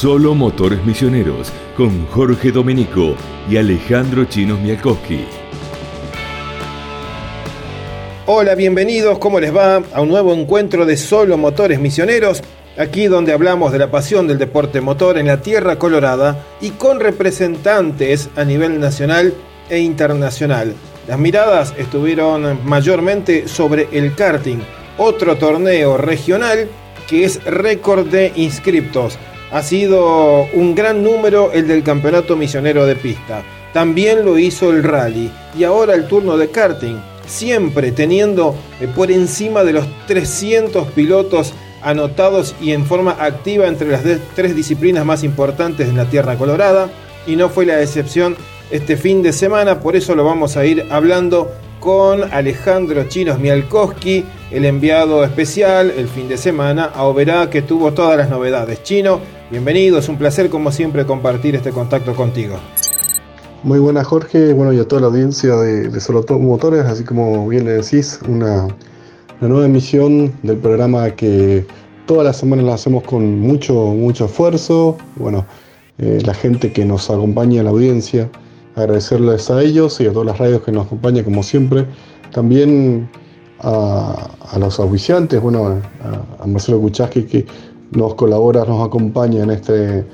Solo Motores Misioneros con Jorge Domenico y Alejandro Chinos Mialkowski. Hola, bienvenidos, ¿cómo les va? A un nuevo encuentro de Solo Motores Misioneros, aquí donde hablamos de la pasión del deporte motor en la Tierra Colorada y con representantes a nivel nacional e internacional. Las miradas estuvieron mayormente sobre el karting, otro torneo regional que es récord de inscriptos. Ha sido un gran número el del Campeonato Misionero de Pista. También lo hizo el rally y ahora el turno de karting, siempre teniendo eh, por encima de los 300 pilotos anotados y en forma activa entre las tres disciplinas más importantes de la Tierra Colorada. Y no fue la excepción este fin de semana, por eso lo vamos a ir hablando con Alejandro Chinos Mialkowski, el enviado especial el fin de semana a Oberá que tuvo todas las novedades. Chino, bienvenido, es un placer como siempre compartir este contacto contigo. Muy buenas Jorge, bueno y a toda la audiencia de, de Solo Motores, así como bien le decís, una, nueva emisión del programa que todas las semanas la hacemos con mucho, mucho esfuerzo, bueno, eh, la gente que nos acompaña la audiencia, agradecerles a ellos y a todas las radios que nos acompañan como siempre, también a, los auspiciantes, bueno, a, Marcelo Kuchaski que nos colabora, nos acompaña en este,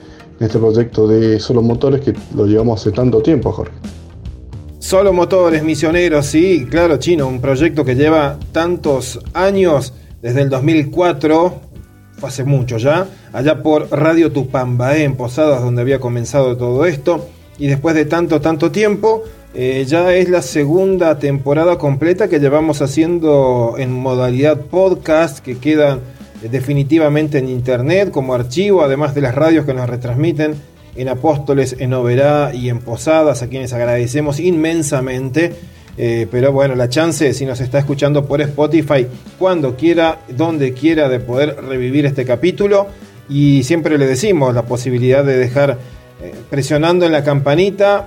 este proyecto de Solo Motores que lo llevamos hace tanto tiempo, Jorge. Solo Motores, Misioneros, sí, claro, Chino, un proyecto que lleva tantos años, desde el 2004, fue hace mucho ya, allá por Radio Tupambaé, en Posadas, donde había comenzado todo esto, y después de tanto, tanto tiempo, eh, ya es la segunda temporada completa que llevamos haciendo en modalidad podcast, que quedan definitivamente en internet como archivo, además de las radios que nos retransmiten en Apóstoles, en Oberá y en Posadas, a quienes agradecemos inmensamente. Eh, pero bueno, la chance, si nos está escuchando por Spotify, cuando quiera, donde quiera, de poder revivir este capítulo. Y siempre le decimos la posibilidad de dejar presionando en la campanita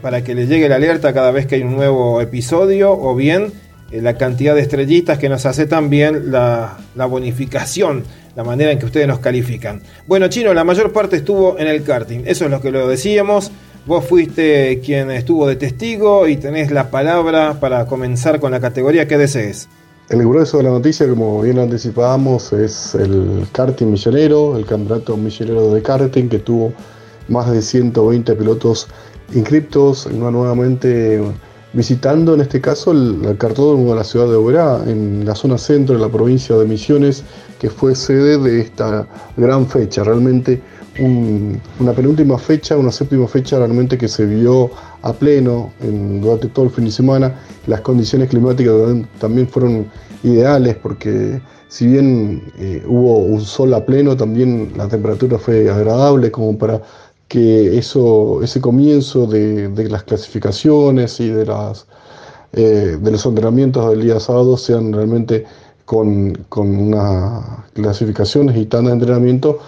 para que le llegue la alerta cada vez que hay un nuevo episodio o bien eh, la cantidad de estrellitas que nos hace también la, la, bonificación, la manera en que ustedes nos califican. Bueno, Chino, la mayor parte estuvo en el karting, eso es lo que lo decíamos. Vos fuiste quien estuvo de testigo y tenés la palabra para comenzar con la categoría que desees. El grueso de la noticia, como bien anticipábamos, es el karting millonero, el campeonato millonero de karting que tuvo más de 120 pilotos inscriptos, nuevamente visitando en este caso el, cartódromo de la ciudad de Oberá, en la zona centro de la provincia de Misiones, que fue sede de esta gran fecha. Realmente una penúltima fecha, una séptima fecha realmente que se vio a pleno durante todo el fin de semana. Las condiciones climáticas también fueron ideales porque si bien eh, hubo un sol a pleno, también la temperatura fue agradable como para que eso, ese comienzo de, las clasificaciones y de, las, eh, de los entrenamientos del día sábado sean realmente con, unas clasificaciones y tan de entrenamiento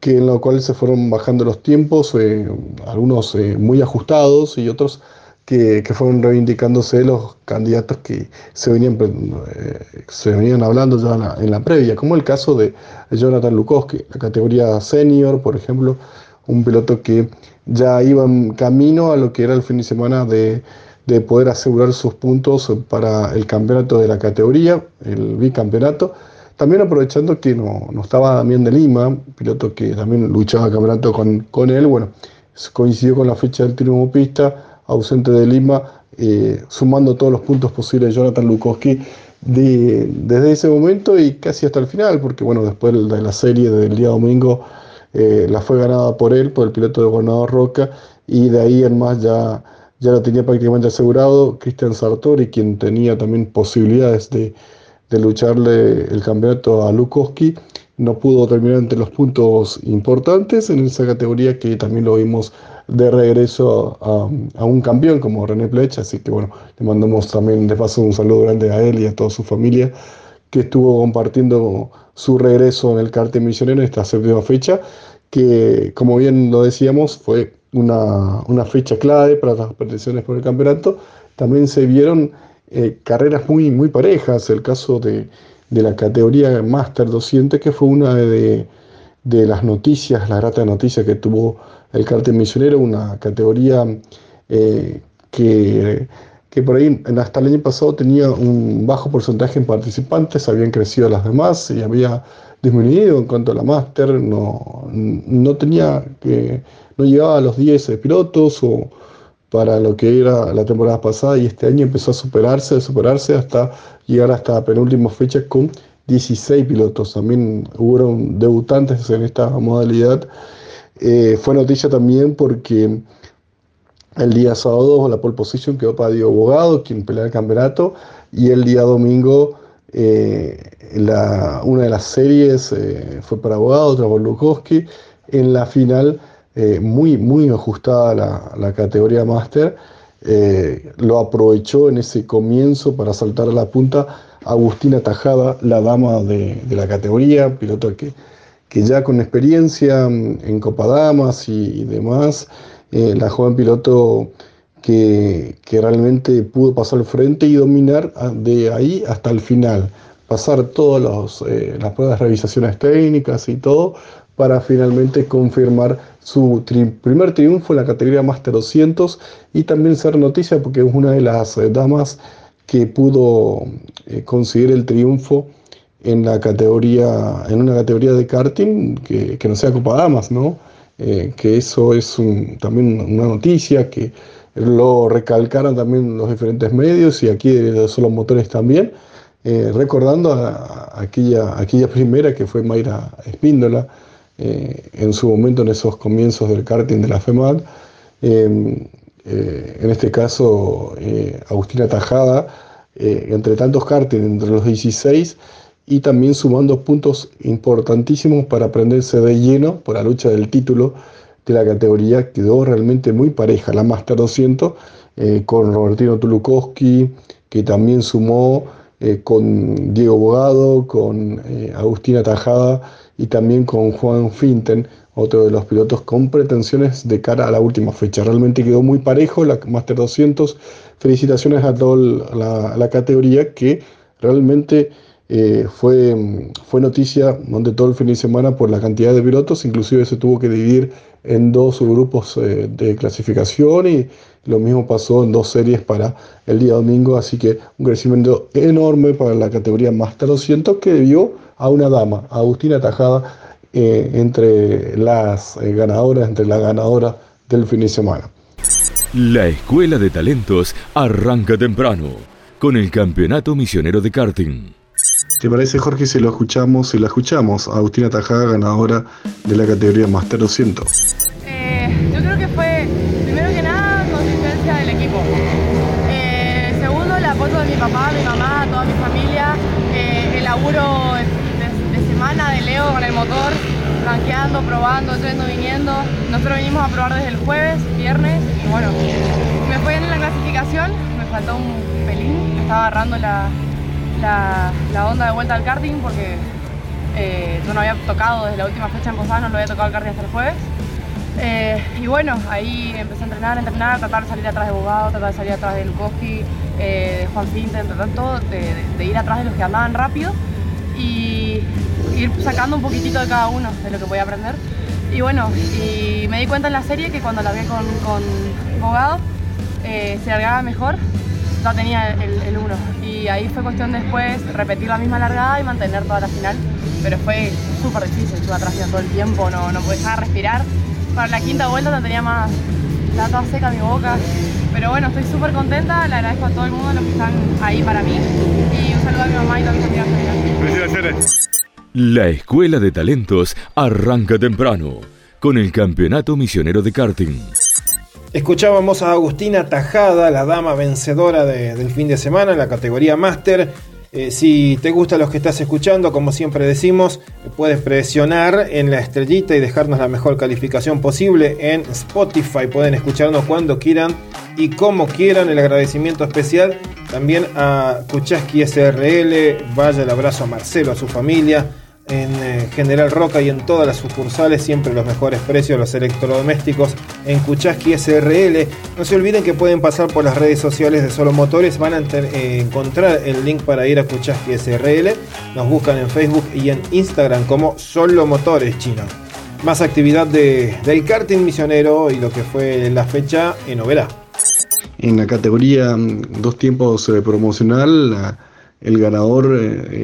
que en lo cual se fueron bajando los tiempos, eh, algunos eh, muy ajustados y otros que, fueron reivindicándose los candidatos que se venían, se venían hablando ya en la, en la, previa, como el caso de Jonathan Lukowski, la categoría senior, por ejemplo, un piloto que ya iba en camino a lo que era el fin de semana de, poder asegurar sus puntos para el campeonato de la categoría, el bicampeonato. También aprovechando que no, estaba Damián de Lima, piloto que también luchaba el campeonato con, con él, bueno, coincidió con la fecha del triunfo pista, ausente de Lima, eh, sumando todos los puntos posibles Jonathan Lukowski de, desde ese momento y casi hasta el final, porque bueno, después de la serie del día domingo eh, la fue ganada por él, por el piloto de Gobernador Roca, y de ahí en más ya, ya lo tenía prácticamente asegurado Cristian Sartori, quien tenía también posibilidades de, de lucharle el campeonato a Lukowski. No pudo terminar entre los puntos importantes en esa categoría que también lo vimos de regreso a, un campeón como René Plech, así que bueno, le mandamos también de paso un saludo grande a él y a toda su familia que estuvo compartiendo su regreso en el cartel misionero en esta séptima fecha, que como bien lo decíamos fue una, fecha clave para las pretensiones por el campeonato. También se vieron eh, carreras muy, muy parejas, el caso de, la categoría Master 200, que fue una de, de las noticias, la grata noticia que tuvo el cartel misionero, una categoría eh, que, que, por ahí hasta el año pasado tenía un bajo porcentaje en participantes, habían crecido las demás y había disminuido en cuanto a la máster, no, no tenía que, no llegaba a los 10 pilotos o para lo que era la temporada pasada y este año empezó a superarse, a superarse hasta llegar hasta la penúltima fecha con 16 pilotos. También hubo debutantes en esta modalidad. Eh, fue noticia también porque el día sábado la pole position quedó para Diego Bogado, quien pelea el campeonato, y el día domingo eh, una de las series eh, fue para Bogado, otra por Lukowski. En la final, muy, muy ajustada la, la categoría máster, lo aprovechó en ese comienzo para saltar a la punta Agustina Tajada, la dama de, la categoría, piloto que, que, ya con experiencia en Copa Damas y, demás, eh, la joven piloto que, realmente pudo pasar al frente y dominar de ahí hasta el final, pasar todas eh, las pruebas de revisaciones técnicas y todo para finalmente confirmar su primer triunfo en la categoría Master 200 y también ser noticia porque es una de las eh, damas que pudo eh, conseguir el triunfo en la categoría, en una categoría de karting que, no sea Copa Damas, ¿no? Eh, que eso es también una noticia que lo recalcaron también los diferentes medios y aquí de Solo Motores también, eh, recordando a, aquella, aquella primera que fue Mayra Espíndola en su momento en esos comienzos del karting de la FEMAD. Eh, en este caso eh, Agustina Tajada, eh, entre tantos karting, entre los 16, y también sumando puntos importantísimos para prenderse de lleno por la lucha del título de la categoría, quedó realmente muy pareja, la Master 200, con Robertino Tulukowski, que también sumó con Diego Bogado, con Agustina Tajada y también con Juan Finten, otro de los pilotos con pretensiones de cara a la última fecha. Realmente quedó muy parejo la Master 200. Felicitaciones a toda la, categoría que realmente eh, fue, fue noticia donde todo el fin de semana por la cantidad de pilotos, inclusive se tuvo que dividir en dos grupos eh, de clasificación y lo mismo pasó en dos series para el día domingo, así que un crecimiento enorme para la categoría Master 200 que dio a una dama, Agustina Tajada, eh, entre las ganadoras, entre la ganadora del fin de semana. La Escuela de Talentos arranca temprano con el Campeonato Misionero de Karting. ¿Te parece, Jorge, si lo escuchamos? Si la escuchamos, Agustina Tajada, ganadora de la categoría Master 200. Eh, yo creo que fue, primero que nada, consistencia del equipo. segundo, el apoyo de mi papá, mi mamá, toda mi familia, el laburo de Leo con el motor, ranqueando, probando, yendo, viniendo. Nosotros venimos a probar desde el jueves, viernes, y bueno, me fue en la clasificación, me faltó un pelín, estaba agarrando la, la, onda de vuelta al karting porque eh, yo no había tocado desde la última fecha en Posada, no lo había tocado el karting hasta el jueves. Eh, y bueno, ahí empecé a entrenar, a entrenar, a tratar de salir atrás de Bogado, tratar de salir atrás de Lukowski, eh, de Juan Finten, tratar todo de, ir atrás de los que andaban rápido. Y ir sacando un poquitito de cada uno de lo que voy a aprender. Y bueno, y me di cuenta en la serie que cuando la vi con, con Bogado eh, se largaba mejor, ya tenía el 1. Y ahí fue cuestión después repetir la misma largada y mantener toda la final. Pero fue súper difícil, estuve atrás todo el tiempo, no, no podía respirar. Para la quinta vuelta no tenía más la toda seca mi boca. Pero bueno, estoy súper contenta, le agradezco a todo el mundo los que están ahí para mí. Y un saludo a mi mamá y a mis amigas. Felicidades. La Escuela de Talentos arranca temprano con el Campeonato Misionero de Karting. Escuchábamos a Agustina Tajada, la dama vencedora del fin de semana en la categoría Máster. Eh, si te gusta lo que estás escuchando, como siempre decimos, puedes presionar en la estrellita y dejarnos la mejor calificación posible en Spotify. Pueden escucharnos cuando quieran y como quieran. El agradecimiento especial también a Kuchaski SRL. Vaya el abrazo a Marcelo, a su familia en eh, General Roca y en todas las sucursales, siempre los mejores precios, los electrodomésticos en Kuchaski SRL. No se olviden que pueden pasar por las redes sociales de Solo Motores, van a eh, encontrar el link para ir a Kuchaski SRL. Nos buscan en Facebook y en Instagram como Solo Motores Chino. más actividad de, del karting misionero y lo que fue la fecha en Oberá. En la categoría mm, dos tiempos eh, promocional, el ganador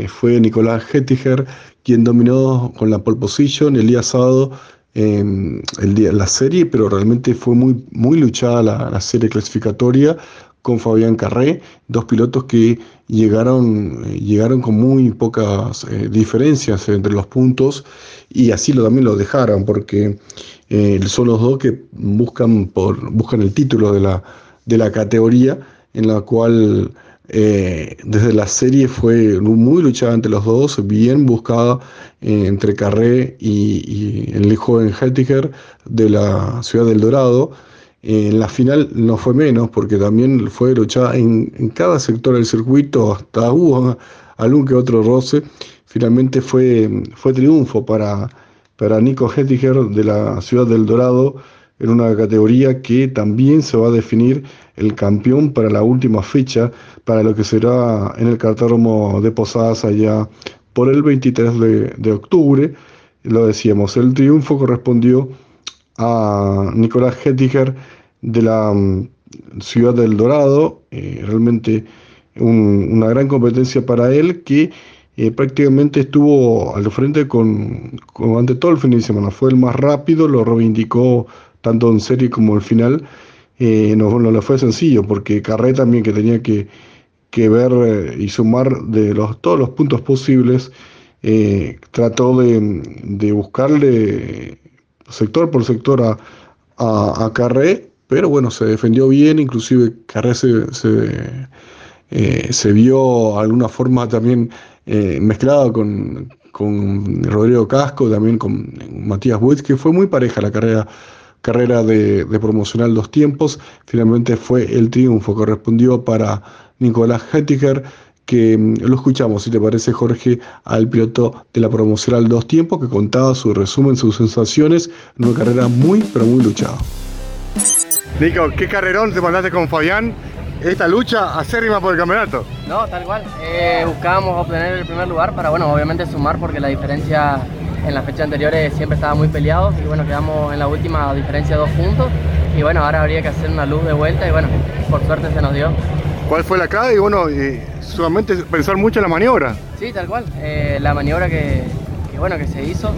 fue Nicolás Hettiger, quien dominó con la pole position el día sábado em, el día, la serie, pero realmente fue muy, muy luchada la, serie clasificatoria con Fabián Carré, dos pilotos que llegaron, eh, llegaron con muy pocas eh, diferencias entre los puntos y así lo, también lo dejaron porque eh, son los dos que buscan, buscan el título de la, de la categoría en la cual desde la serie fue muy luchada entre los dos, bien buscada entre Carré y, el joven Heltiger de la ciudad del Dorado en la final no fue menos, porque también fue luchada en, cada sector del circuito, hasta hubo algún que otro roce. Finalmente fue, fue triunfo para, para Nico Hettiger de la ciudad del Dorado en una categoría que también se va a definir el campeón para la última fecha, para lo que será en el cartódromo de Posadas allá por el 23 de, de octubre. Lo decíamos, el triunfo correspondió a Nicolás Hettiger de la mm, ciudad del Dorado, eh, realmente una gran competencia para él que eh, prácticamente estuvo al frente con, ante todo el fin de semana, fue el más rápido, lo reivindicó tanto en serie como el final, eh, no, no le fue sencillo porque Carré también que tenía que, que ver y sumar de los, todos los puntos posibles, trató de, de buscarle sector por sector a, a, Carré, pero bueno, se defendió bien, inclusive Carré se, se, eh, vio alguna forma también eh, mezclado con, con, Rodrigo Casco, también con Matías Buiz, que fue muy pareja la carrera carrera de, de, promocional dos tiempos. Finalmente fue el triunfo, correspondió para Nicolás Hettiger que mm, lo escuchamos, si te parece, Jorge, al piloto de la promocional dos tiempos que contaba su resumen, sus sensaciones en una carrera muy, pero muy luchada. Nico, ¿qué carrerón te mandaste con Fabián? Esta lucha acérrima por el campeonato. No, tal cual. Eh, buscábamos obtener el primer lugar para, bueno, obviamente sumar porque la diferencia en las fechas anteriores siempre estaba muy peleado y bueno, quedamos en la última diferencia de dos puntos y bueno, ahora habría que hacer una luz de vuelta y bueno, por suerte se nos dio. ¿Cuál fue la clave? Y bueno, y solamente pensar mucho en la maniobra. Sí, tal cual. Eh, la maniobra que, bueno, que se hizo,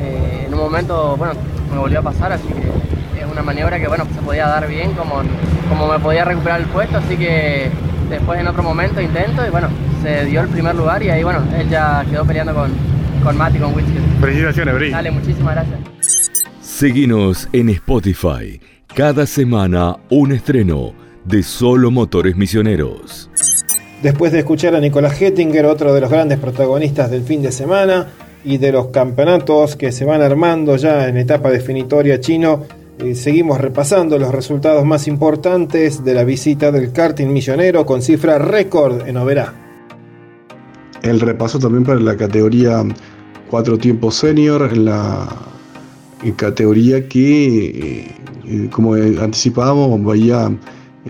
eh, en un momento, bueno, me volvió a pasar, así que es una maniobra que, bueno, se podía dar bien, como, como me podía recuperar el puesto, así que después en otro momento intento y, bueno, se dio el primer lugar y ahí, bueno, él ya quedó peleando con, con Mati, con Whisky. Felicitaciones, Bri. Dale, muchísimas gracias. Seguinos en Spotify. Cada semana un estreno de Solo Motores Misioneros. Después de escuchar a Nicolás Hettinger, otro de los grandes protagonistas del fin de semana y de los campeonatos que se van armando ya en etapa definitoria chino, eh, seguimos repasando los resultados más importantes de la visita del karting misionero con cifra récord en Oberá. El repaso también para la categoría cuatro tiempos senior, en la categoría que, eh, como anticipábamos, vaya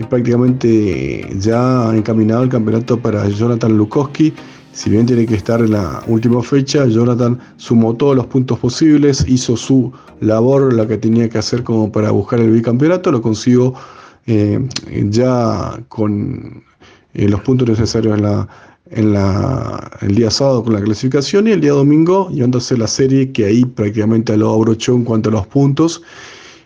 prácticamente ya encaminado el campeonato para Jonathan Lukowski. Si bien tiene que estar en la última fecha, Jonathan sumó todos los puntos posibles, hizo su labor, la que tenía que hacer como para buscar el bicampeonato, lo consiguió eh, ya con eh, los puntos necesarios en la, en la, el día sábado con la clasificación y el día domingo llevándose la serie que ahí prácticamente lo abrochó en cuanto a los puntos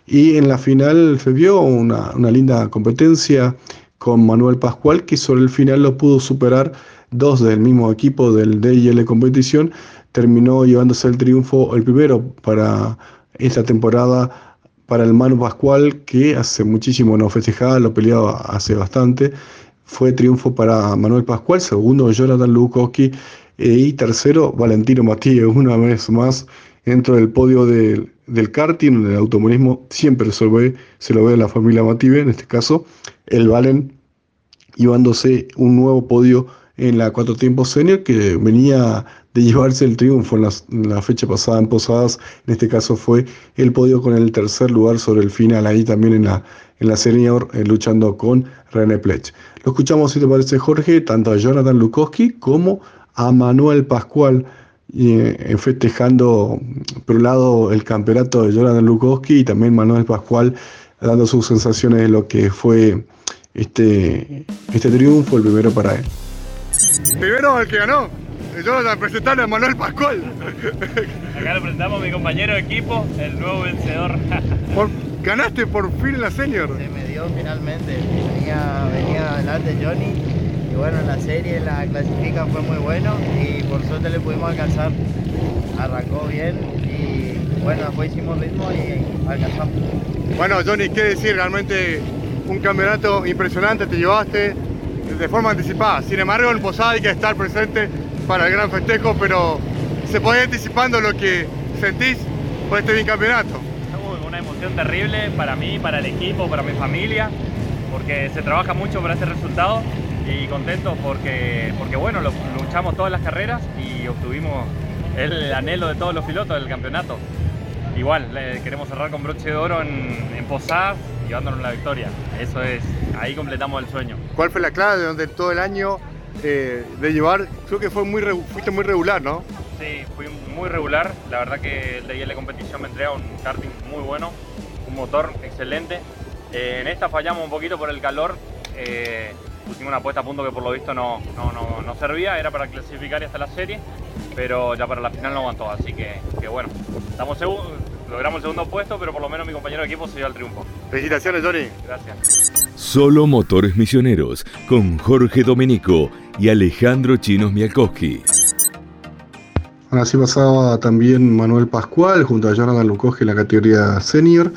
y en la final se vio una, linda competencia con Manuel Pascual, que sobre el final lo pudo superar dos del mismo equipo del DIL competición. Terminó llevándose el triunfo, el primero para esta temporada para el Manu Pascual, que hace muchísimo no festejaba, lo peleaba hace bastante. Fue triunfo para Manuel Pascual, segundo Jonathan Lukowski eh, y tercero Valentino Matías, una vez más dentro del podio del del karting, del automovilismo, siempre se lo, ve, se lo ve la familia Mative, en este caso, el Valen llevándose un nuevo podio en la cuatro tiempos senior que venía de llevarse el triunfo en la, fecha pasada en Posadas, en este caso fue el podio con el tercer lugar sobre el final, ahí también en la, en la senior, eh, luchando con René Plech. Lo escuchamos, si te parece, Jorge, tanto a Jonathan Lukowski como a Manuel Pascual, eh, festejando por un lado el campeonato de Jonathan Lukowski y también Manuel Pascual dando sus sensaciones de lo que fue este, este triunfo, el primero para él. Primero el que ganó, Jonathan, presentando a Manuel Pascual. Acá lo presentamos a mi compañero de equipo, el nuevo vencedor. ganaste por fin la senior. Se me dio finalmente, venía, venía adelante Johnny y bueno, la serie, la clasifica fue muy bueno y por suerte le pudimos alcanzar. Arrancó bien y bueno, después hicimos ritmo y alcanzamos. Bueno, Johnny, ¿qué decir? Realmente un campeonato impresionante te llevaste de forma anticipada. Sin embargo, en Posada hay que estar presente para el gran festejo, pero se puede ir anticipando lo que sentís por este bicampeonato. Una emoción terrible para mí, para el equipo, para mi familia, porque se trabaja mucho para este resultado y contento porque, porque bueno, luchamos todas las carreras y obtuvimos el anhelo de todos los pilotos del campeonato. Igual, queremos cerrar con broche de oro en, en Posadas, llevándonos la victoria. Eso es, ahí completamos el sueño. ¿Cuál fue la clave de donde todo el año eh, de llevar? Creo que fue muy, fuiste muy regular, ¿no? Sí, fui muy regular. La verdad que el de la competición me entrega un karting muy bueno, un motor excelente. Eh, en esta fallamos un poquito por el calor. Eh, pusimos una puesta a punto que por lo visto no, no, servía, era para clasificar hasta la serie, pero ya para la final no aguantó, así que, bueno, estamos logramos el segundo puesto, pero por lo menos mi compañero de equipo se dio al triunfo. Felicitaciones, Johnny. Gracias. Solo Motores Misioneros, con Jorge Domenico y Alejandro Chinos Mialkowski. Así pasaba también Manuel Pascual junto a Jonathan Lukoski en la categoría senior.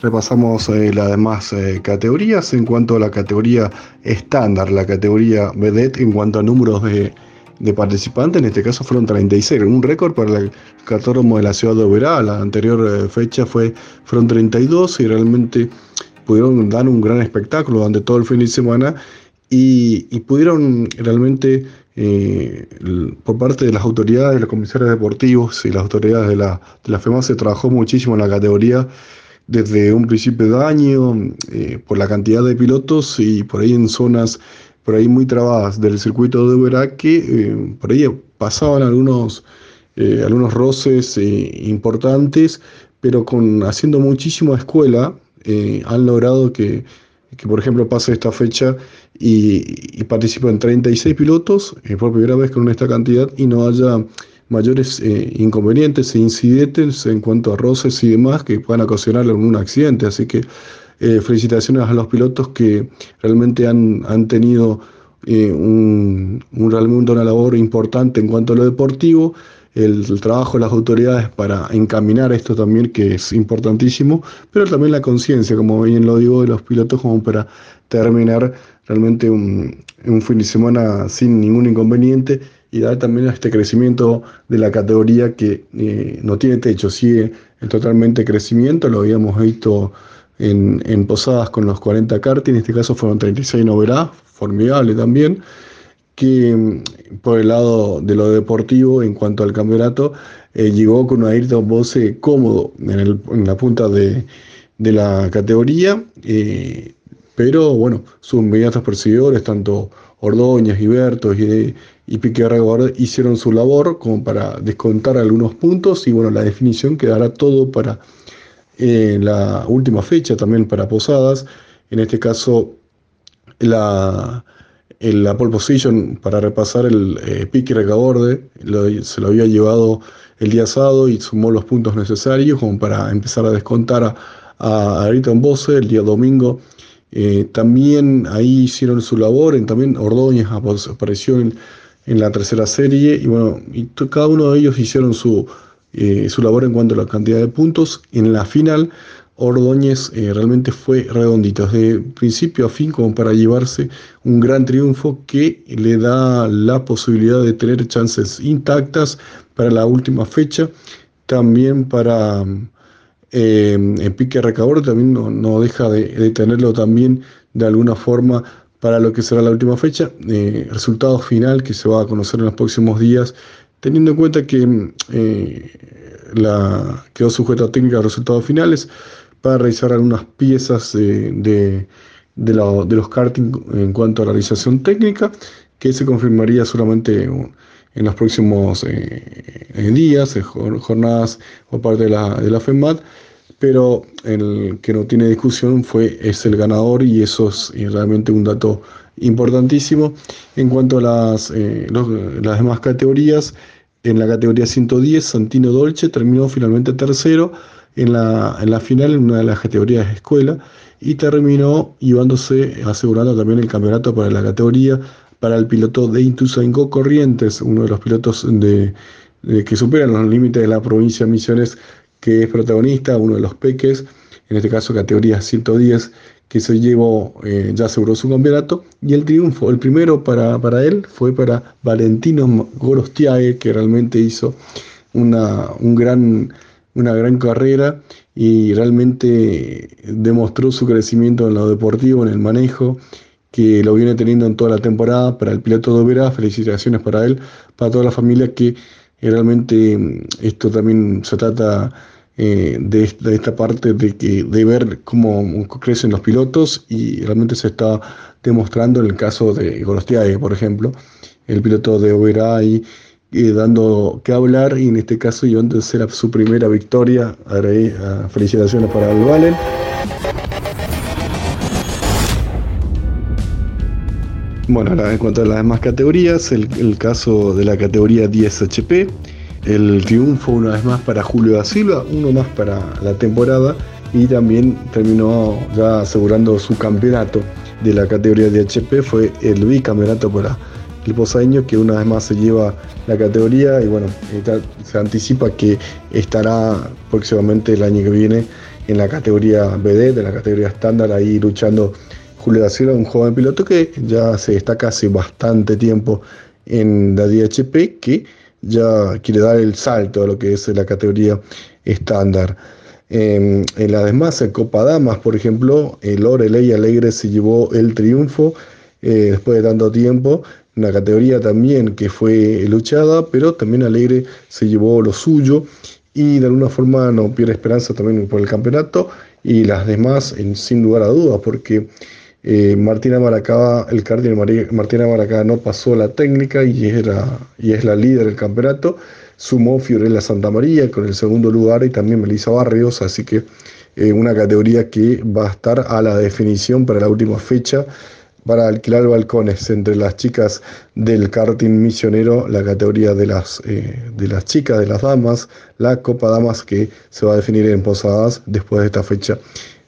Repasamos eh, las demás eh, categorías en cuanto a la categoría estándar, la categoría vedette en cuanto a números de, participantes, en este caso fueron 36, un récord para el catódromo de la ciudad de Oberá, la anterior eh, fecha fue, fueron 32 y realmente pudieron dar un gran espectáculo durante todo el fin de semana y, y pudieron realmente eh, por parte de las autoridades, de los comisarios deportivos y las autoridades de la, de la FEMA se trabajó muchísimo en la categoría desde un principio de año eh, por la cantidad de pilotos y por ahí en zonas por ahí muy trabadas del circuito de Uberá que eh, por ahí pasaban algunos, algunos roces importantes, pero con haciendo muchísima escuela han logrado que que por ejemplo pase esta fecha y, y participen 36 pilotos eh, por primera vez con esta cantidad y no haya mayores eh, inconvenientes e incidentes en cuanto a roces y demás que puedan ocasionar algún accidente. Así que eh, felicitaciones a los pilotos que realmente han, han tenido un, un, realmente una labor importante en cuanto a lo deportivo el, trabajo de las autoridades para encaminar esto también, que es importantísimo, pero también la conciencia, como bien lo digo, de los pilotos, como para terminar realmente un, fin de semana sin ningún inconveniente y dar también a este crecimiento de la categoría que eh, no tiene techo, sigue en totalmente crecimiento, lo habíamos visto en, en Posadas con los 40 karting, en este caso fueron 36 novedad, formidable también que mm, por el lado de lo deportivo, en cuanto al campeonato, eh, llegó con un Ayrton Bose cómodo en, la punta de, la categoría, eh, pero bueno, sus inmediatos perseguidores, tanto Ordóñez, Ibertos y, y Pique hicieron su labor como para descontar algunos puntos y bueno, la definición quedará todo para eh, la última fecha también para Posadas, en este caso la en la pole position para repasar el eh, pique recaborde, se lo había llevado el día sábado y sumó los puntos necesarios como para empezar a descontar a, a Ayrton Bose el día domingo. Eh, también ahí hicieron su labor, en, también Ordóñez apareció en, la tercera serie y bueno, y cada uno de ellos hicieron su, eh, su labor en cuanto a la cantidad de puntos. En la final Ordóñez eh, realmente fue redondito, de principio a fin, como para llevarse un gran triunfo que le da la posibilidad de tener chances intactas para la última fecha, también para eh, Pique Recabor, también no, deja de, tenerlo también de alguna forma para lo que será la última fecha, eh, resultado final que se va a conocer en los próximos días, teniendo en cuenta que eh, la, quedó sujeto a técnica de resultados finales para realizar algunas piezas de, los karting en cuanto a la realización técnica, que se confirmaría solamente en los próximos eh, días, jornadas por parte de la, de la FEMAT, pero el que no tiene discusión fue, es el ganador y eso es realmente un dato importantísimo. En cuanto a las, las demás categorías, en la categoría 110, Santino Dolce terminó finalmente tercero en la, en la final en una de las categorías de escuela y terminó llevándose, asegurando también el campeonato para la categoría para el piloto de Intuzaingó Corrientes, uno de los pilotos de, que superan los límites de la provincia de Misiones, que es protagonista, uno de los peques, en este caso categoría 110, que se llevó, eh, ya aseguró su campeonato, y el triunfo, el primero para, para él fue para Valentino Gorostiague, que realmente hizo una, un gran una gran carrera y realmente demostró su crecimiento en lo deportivo, en el manejo, que lo viene teniendo en toda la temporada. Para el piloto de Oberá, felicitaciones para él, para toda la familia, que realmente mm, esto también se trata eh, de, esta parte de, que, de ver cómo crecen los pilotos y realmente se está demostrando en el caso de Gorostiague, por ejemplo, el piloto de Oberá y dando que hablar y en este caso antes era su primera victoria. Ahora, felicitaciones para el Valen. Bueno, en cuanto a las demás categorías, el, caso de la categoría 10 HP, el triunfo una vez más para Julio da Silva, uno más para la temporada y también terminó ya asegurando su campeonato de la categoría de HP, fue el bicampeonato para el posaño que una vez más se lleva la categoría y bueno, se anticipa que estará próximamente el año que viene en la categoría BD, de la categoría estándar, ahí luchando Julio da Silva, un joven piloto que ya se destaca hace bastante tiempo en la DHP, que ya quiere dar el salto a lo que es la categoría estándar. en la demás, en Copa Damas, por ejemplo, el Loreley Alegre se llevó el triunfo eh, después de tanto tiempo. Una categoría también que fue luchada, pero también Alegre se llevó lo suyo. Y de alguna forma no pierde esperanza también por el campeonato. Y las demás sin lugar a dudas porque eh, Martina Maracaba, el cardinal Martina Maracaba no pasó la técnica y, era, y es la líder del campeonato, sumó Fiorella Santa María con el segundo lugar y también Melissa Barrios, así que eh, una categoría que va a estar a la definición para la última fecha para alquilar balcones. Entre las chicas del karting misionero, la categoría de las, eh, de las chicas, de las damas, la Copa Damas que se va a definir en Posadas después de esta fecha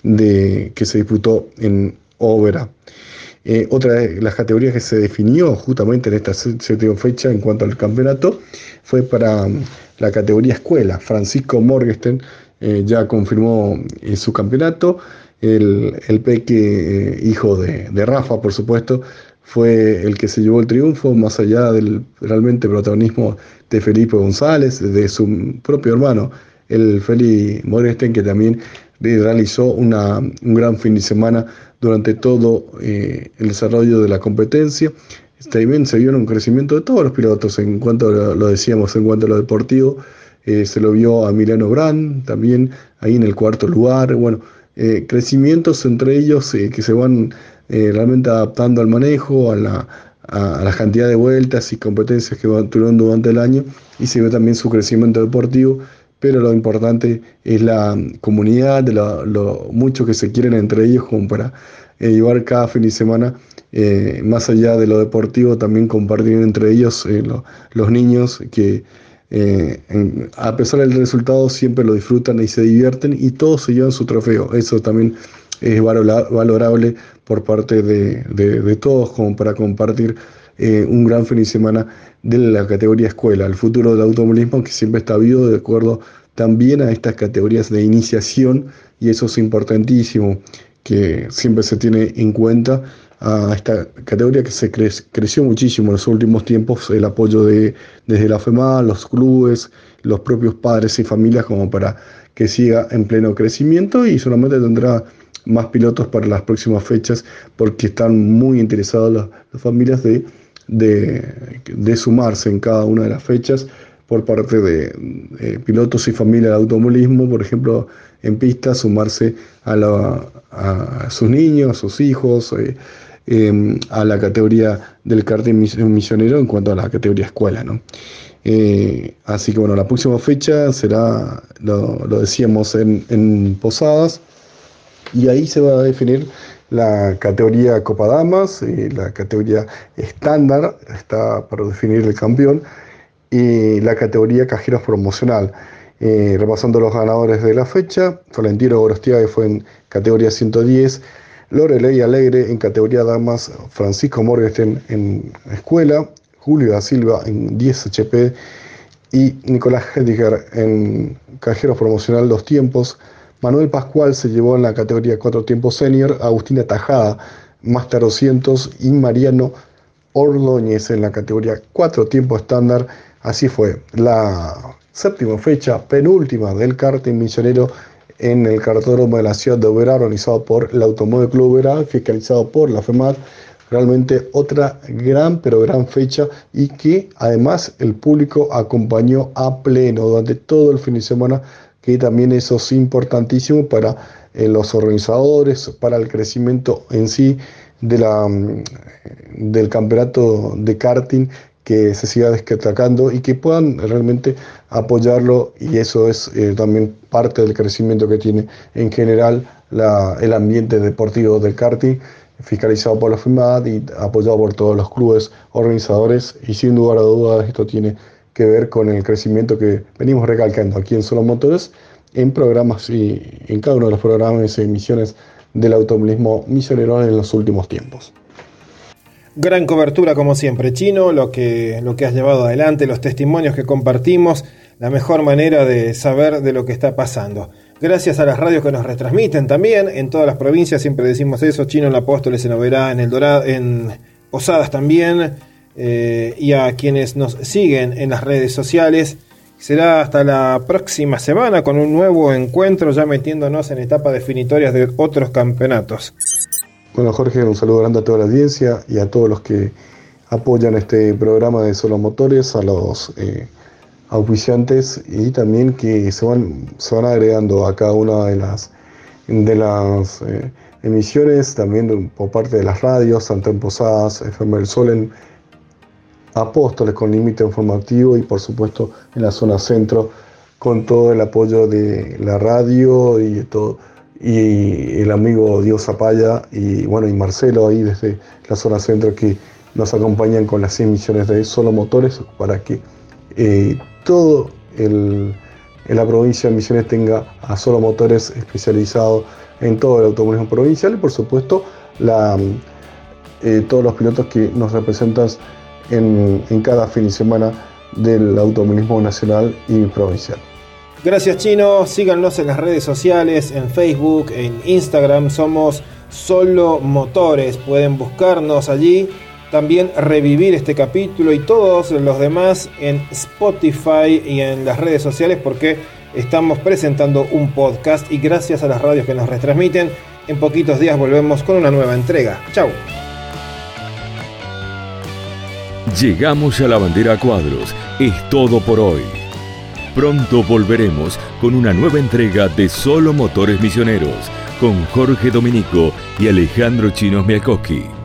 de, que se disputó en Óvera. Eh, otra de las categorías que se definió justamente en esta séptima fecha en cuanto al campeonato fue para mm, la categoría escuela. Francisco Morgenstern eh, ya confirmó su campeonato el, el Peque, eh, hijo de, Rafa, por supuesto, fue el que se llevó el triunfo, más allá del realmente protagonismo de Felipe González, de su propio hermano, el Feli Moresten, que también realizó una, un gran fin de semana durante todo eh, el desarrollo de la competencia. También se vio un crecimiento de todos los pilotos en cuanto a lo, decíamos, en cuanto a lo deportivo. Eh, se lo vio a Milano Brand también ahí en el cuarto lugar. Bueno, eh, crecimientos entre ellos que se van realmente adaptando al manejo, a la, a, cantidad de vueltas y competencias que van durante el año y se ve también su crecimiento deportivo, pero lo importante es la comunidad, de lo, mucho que se quieren entre ellos como para llevar cada fin de semana, más allá de lo deportivo, también compartir entre ellos los niños que eh, a pesar del resultado siempre lo disfrutan y se divierten y todos se llevan su trofeo. Eso también es valorable por parte de, todos como para compartir eh, un gran fin de semana de la categoría escuela, el futuro del automovilismo que siempre está vivo de acuerdo también a estas categorías de iniciación y eso es importantísimo que siempre se tiene en cuenta a esta categoría que se creció muchísimo en los últimos tiempos, el apoyo de, desde la FEMA, los clubes, los propios padres y familias como para que siga en pleno crecimiento y solamente tendrá más pilotos para las próximas fechas porque están muy interesados las, familias de, de, sumarse en cada una de las fechas por parte de, pilotos y familias de automovilismo, por ejemplo, en pista, sumarse a, a sus niños, a sus hijos, eh, em, a la categoría del karting misionero en cuanto a la categoría escuela. ¿no? Eh, así que bueno, la próxima fecha será, lo, decíamos, en, Posadas y ahí se va a definir la categoría Copa Damas, y la categoría estándar, está para definir el campeón, y la categoría cajeros promocional. Eh, repasando los ganadores de la fecha, Florentino Gorostiaga fue en categoría 110, Lorelei Alegre en categoría damas, Francisco Morgenstern en escuela, Julio da Silva en 10 HP y Nicolás Hediger en cajeros promocional dos tiempos. Manuel Pascual se llevó en la categoría 4 tiempos senior, Agustina Tajada, Master 200 y Mariano Ordóñez en la categoría 4 tiempos estándar. Así fue la séptima fecha, penúltima del karting misionero en el cartódromo de la ciudad de Oberá, organizado por el Automóvil Club Oberá, fiscalizado por la FEMAT. Realmente otra gran, pero gran fecha y que además el público acompañó a pleno durante todo el fin de semana, que también eso es importantísimo para eh, los organizadores, para el crecimiento en sí de la, mm, del campeonato de karting que se siga destacando y que puedan realmente apoyarlo y eso es eh, también parte del crecimiento que tiene en general el ambiente deportivo del karting fiscalizado por la FIMAD y apoyado por todos los clubes organizadores y sin lugar a dudas esto tiene que ver con el crecimiento que venimos recalcando aquí en Solo Motores en programas y en cada uno de los programas y emisiones del automovilismo misionero en los últimos tiempos. Gran cobertura como siempre, Chino, lo que, lo que has llevado adelante, los testimonios que compartimos, la mejor manera de saber de lo que está pasando. Gracias a las radios que nos retransmiten también, en todas las provincias siempre decimos eso, Chino en Apóstoles, en Oberá, en El Dorado, en Posadas también, eh, y a quienes nos siguen en las redes sociales. Será hasta la próxima semana con un nuevo encuentro, ya metiéndonos en etapas definitorias de otros campeonatos. Bueno, Jorge, un saludo grande a toda la audiencia y a todos los que apoyan este programa de Solo Motores, a los eh, auspiciantes y también que se van, se van agregando a cada una de las, de las eh, emisiones, también por parte de las radios, tanto en Posadas, FM del Sol, en Apóstoles con límite informativo y por supuesto en la zona centro con todo el apoyo de la radio y todo y el amigo Dios Zapaya y bueno y Marcelo ahí desde la zona centro que nos acompañan con las emisiones de Solo Motores para que eh, todo el, en la provincia de Misiones tenga a Solo Motores especializado en todo el automovilismo provincial y por supuesto eh, todos los pilotos que nos representan en, cada fin de semana del automovilismo nacional y provincial. Gracias Chino, síganos en las redes sociales, en Facebook, en Instagram, somos Solo Motores, pueden buscarnos allí, también revivir este capítulo y todos los demás en Spotify y en las redes sociales porque estamos presentando un podcast y gracias a las radios que nos retransmiten, en poquitos días volvemos con una nueva entrega. Chau. Llegamos a la bandera cuadros, es todo por hoy. Pronto volveremos con una nueva entrega de Solo Motores Misioneros con Jorge Dominico y Alejandro Chinos Miakoski.